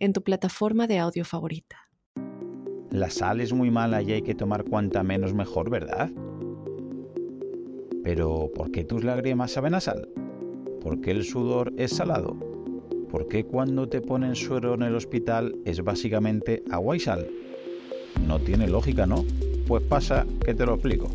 en tu plataforma de audio favorita. La sal es muy mala y hay que tomar cuanta menos mejor, ¿verdad? Pero ¿por qué tus lágrimas saben a sal? ¿Por qué el sudor es salado? ¿Por qué cuando te ponen suero en el hospital es básicamente agua y sal? No tiene lógica, ¿no? Pues pasa que te lo explico.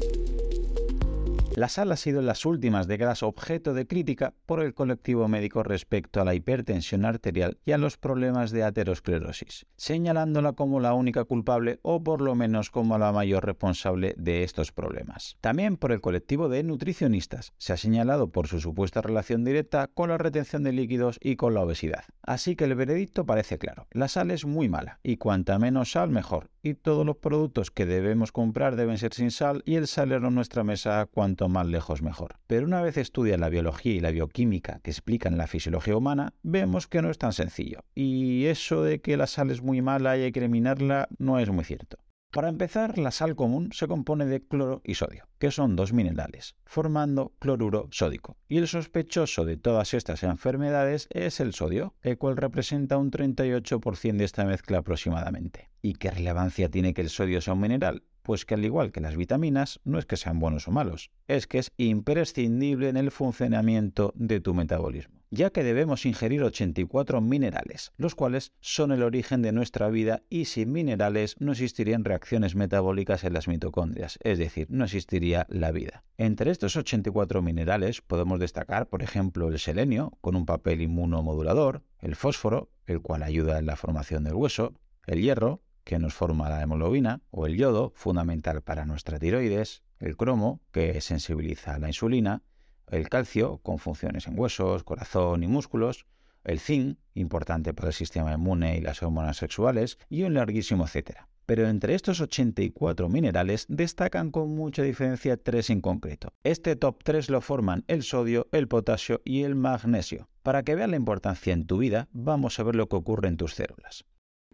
La sal ha sido en las últimas décadas objeto de crítica por el colectivo médico respecto a la hipertensión arterial y a los problemas de aterosclerosis, señalándola como la única culpable o por lo menos como la mayor responsable de estos problemas. También por el colectivo de nutricionistas, se ha señalado por su supuesta relación directa con la retención de líquidos y con la obesidad. Así que el veredicto parece claro, la sal es muy mala y cuanta menos sal mejor, y todos los productos que debemos comprar deben ser sin sal y el salero en nuestra mesa cuanto más lejos mejor. Pero una vez estudias la biología y la bioquímica que explican la fisiología humana, vemos que no es tan sencillo. Y eso de que la sal es muy mala y hay que eliminarla no es muy cierto. Para empezar, la sal común se compone de cloro y sodio, que son dos minerales, formando cloruro sódico. Y el sospechoso de todas estas enfermedades es el sodio, el cual representa un 38% de esta mezcla aproximadamente. ¿Y qué relevancia tiene que el sodio sea un mineral? Pues que al igual que las vitaminas, no es que sean buenos o malos, es que es imprescindible en el funcionamiento de tu metabolismo, ya que debemos ingerir 84 minerales, los cuales son el origen de nuestra vida y sin minerales no existirían reacciones metabólicas en las mitocondrias, es decir, no existiría la vida. Entre estos 84 minerales podemos destacar, por ejemplo, el selenio, con un papel inmunomodulador, el fósforo, el cual ayuda en la formación del hueso, el hierro, que nos forma la hemoglobina, o el yodo, fundamental para nuestra tiroides, el cromo, que sensibiliza a la insulina, el calcio, con funciones en huesos, corazón y músculos, el zinc, importante para el sistema inmune y las hormonas sexuales, y un larguísimo etcétera. Pero entre estos 84 minerales destacan con mucha diferencia tres en concreto. Este top 3 lo forman el sodio, el potasio y el magnesio. Para que veas la importancia en tu vida, vamos a ver lo que ocurre en tus células.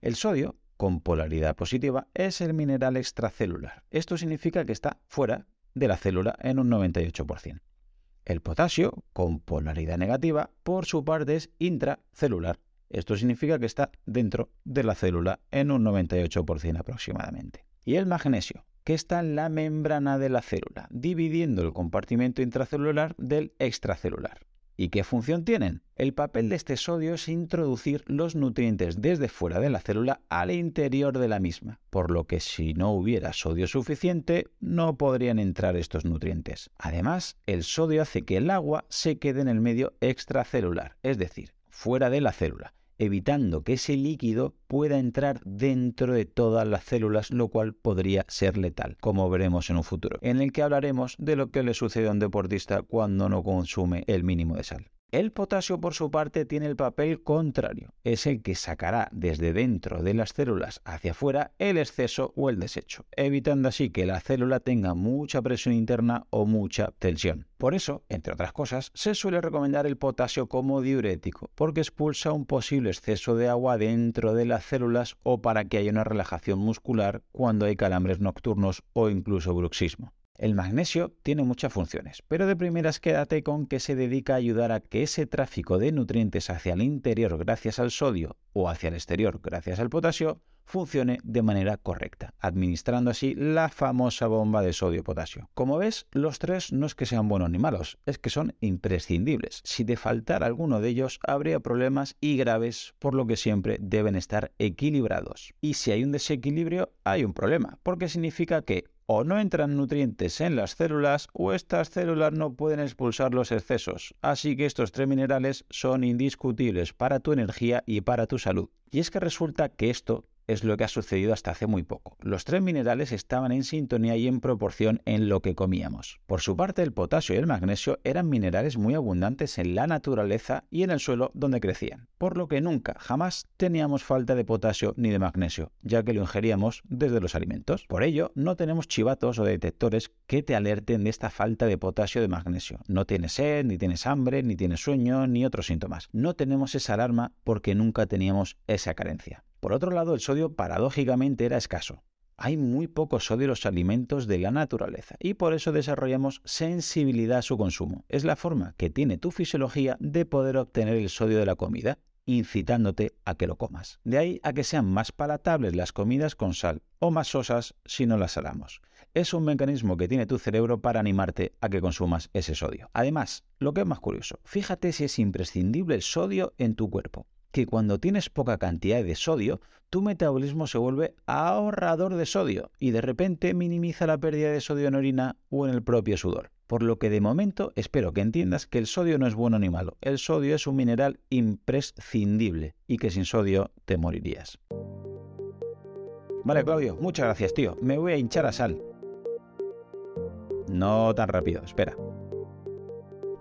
El sodio con polaridad positiva es el mineral extracelular. Esto significa que está fuera de la célula en un 98%. El potasio, con polaridad negativa, por su parte es intracelular. Esto significa que está dentro de la célula en un 98% aproximadamente. Y el magnesio, que está en la membrana de la célula, dividiendo el compartimento intracelular del extracelular. ¿Y qué función tienen? El papel de este sodio es introducir los nutrientes desde fuera de la célula al interior de la misma, por lo que si no hubiera sodio suficiente no podrían entrar estos nutrientes. Además, el sodio hace que el agua se quede en el medio extracelular, es decir, fuera de la célula, evitando que ese líquido pueda entrar dentro de todas las células, lo cual podría ser letal, como veremos en un futuro, en el que hablaremos de lo que le sucede a un deportista cuando no consume el mínimo de sal. El potasio, por su parte, tiene el papel contrario. Es el que sacará desde dentro de las células hacia afuera el exceso o el desecho, evitando así que la célula tenga mucha presión interna o mucha tensión. Por eso, entre otras cosas, se suele recomendar el potasio como diurético, porque expulsa un posible exceso de agua dentro de las células o para que haya una relajación muscular cuando hay calambres nocturnos o incluso bruxismo. El magnesio tiene muchas funciones, pero de primeras quédate con que se dedica a ayudar a que ese tráfico de nutrientes hacia el interior gracias al sodio o hacia el exterior gracias al potasio funcione de manera correcta, administrando así la famosa bomba de sodio-potasio. Como ves, los tres no es que sean buenos ni malos, es que son imprescindibles. Si te faltara alguno de ellos, habría problemas y graves, por lo que siempre deben estar equilibrados. Y si hay un desequilibrio, hay un problema, porque significa que o no entran nutrientes en las células o estas células no pueden expulsar los excesos. Así que estos tres minerales son indiscutibles para tu energía y para tu salud. Y es que resulta que esto es lo que ha sucedido hasta hace muy poco. Los tres minerales estaban en sintonía y en proporción en lo que comíamos. Por su parte, el potasio y el magnesio eran minerales muy abundantes en la naturaleza y en el suelo donde crecían, por lo que nunca, jamás teníamos falta de potasio ni de magnesio, ya que lo ingeríamos desde los alimentos. Por ello, no tenemos chivatos o detectores que te alerten de esta falta de potasio o de magnesio. No tienes sed, ni tienes hambre, ni tienes sueño, ni otros síntomas. No tenemos esa alarma porque nunca teníamos esa carencia. Por otro lado, el sodio paradójicamente era escaso. Hay muy poco sodio en los alimentos de la naturaleza y por eso desarrollamos sensibilidad a su consumo. Es la forma que tiene tu fisiología de poder obtener el sodio de la comida, incitándote a que lo comas. De ahí a que sean más palatables las comidas con sal o más sosas si no las salamos. Es un mecanismo que tiene tu cerebro para animarte a que consumas ese sodio. Además, lo que es más curioso, fíjate si es imprescindible el sodio en tu cuerpo que cuando tienes poca cantidad de sodio, tu metabolismo se vuelve ahorrador de sodio y de repente minimiza la pérdida de sodio en orina o en el propio sudor. Por lo que de momento espero que entiendas que el sodio no es bueno ni malo. El sodio es un mineral imprescindible y que sin sodio te morirías. Vale, Claudio, muchas gracias, tío. Me voy a hinchar a sal. No tan rápido, espera.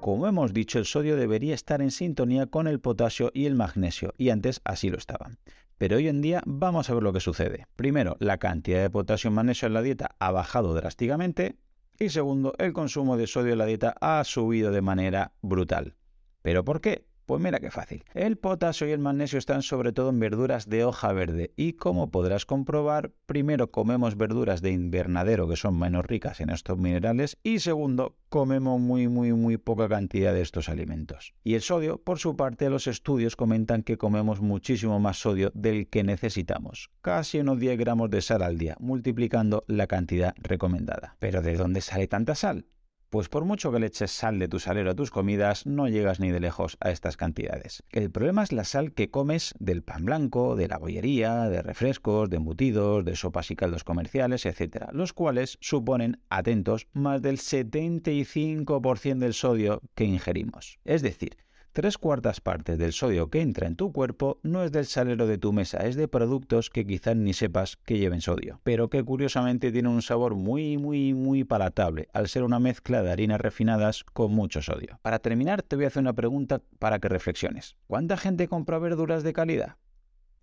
Como hemos dicho, el sodio debería estar en sintonía con el potasio y el magnesio, y antes así lo estaban. Pero hoy en día vamos a ver lo que sucede. Primero, la cantidad de potasio y magnesio en la dieta ha bajado drásticamente, y segundo, el consumo de sodio en la dieta ha subido de manera brutal. ¿Pero por qué? Pues mira qué fácil. El potasio y el magnesio están sobre todo en verduras de hoja verde y como podrás comprobar, primero comemos verduras de invernadero que son menos ricas en estos minerales y segundo, comemos muy muy muy poca cantidad de estos alimentos. Y el sodio, por su parte, los estudios comentan que comemos muchísimo más sodio del que necesitamos, casi unos 10 gramos de sal al día, multiplicando la cantidad recomendada. ¿Pero de dónde sale tanta sal? Pues por mucho que le eches sal de tu salero a tus comidas, no llegas ni de lejos a estas cantidades. El problema es la sal que comes del pan blanco, de la bollería, de refrescos, de embutidos, de sopas y caldos comerciales, etc., los cuales suponen, atentos, más del 75% del sodio que ingerimos. Es decir, Tres cuartas partes del sodio que entra en tu cuerpo no es del salero de tu mesa, es de productos que quizás ni sepas que lleven sodio, pero que curiosamente tienen un sabor muy muy muy palatable, al ser una mezcla de harinas refinadas con mucho sodio. Para terminar, te voy a hacer una pregunta para que reflexiones. ¿Cuánta gente compra verduras de calidad?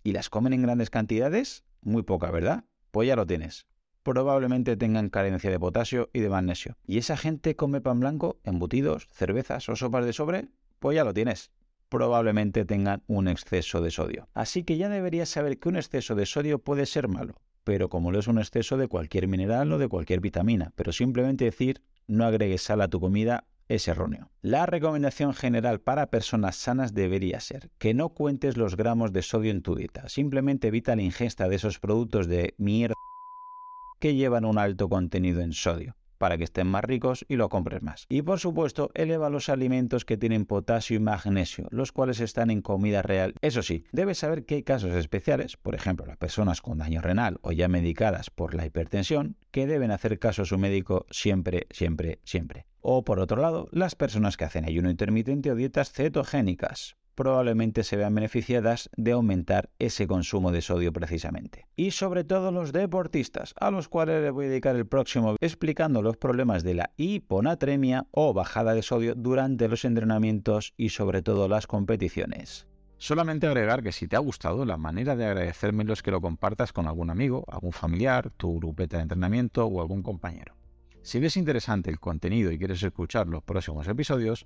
¿Y las comen en grandes cantidades? Muy poca, ¿verdad? Pues ya lo tienes probablemente tengan carencia de potasio y de magnesio. ¿Y esa gente come pan blanco, embutidos, cervezas o sopas de sobre? Pues ya lo tienes. Probablemente tengan un exceso de sodio. Así que ya deberías saber que un exceso de sodio puede ser malo, pero como lo es un exceso de cualquier mineral o de cualquier vitamina, pero simplemente decir no agregues sal a tu comida es erróneo. La recomendación general para personas sanas debería ser que no cuentes los gramos de sodio en tu dieta, simplemente evita la ingesta de esos productos de mierda que llevan un alto contenido en sodio para que estén más ricos y lo compres más. Y por supuesto, eleva los alimentos que tienen potasio y magnesio, los cuales están en comida real. Eso sí, debes saber que hay casos especiales, por ejemplo, las personas con daño renal o ya medicadas por la hipertensión, que deben hacer caso a su médico siempre, siempre, siempre. O por otro lado, las personas que hacen ayuno intermitente o dietas cetogénicas, probablemente se vean beneficiadas de aumentar ese consumo de sodio precisamente. Y sobre todo los deportistas, a los cuales les voy a dedicar el próximo explicando los problemas de la hiponatremia o bajada de sodio durante los entrenamientos y sobre todo las competiciones. Solamente agregar que si te ha gustado, la manera de agradecérmelo es que lo compartas con algún amigo, algún familiar, tu grupeta de entrenamiento o algún compañero. Si ves interesante el contenido y quieres escuchar los próximos episodios,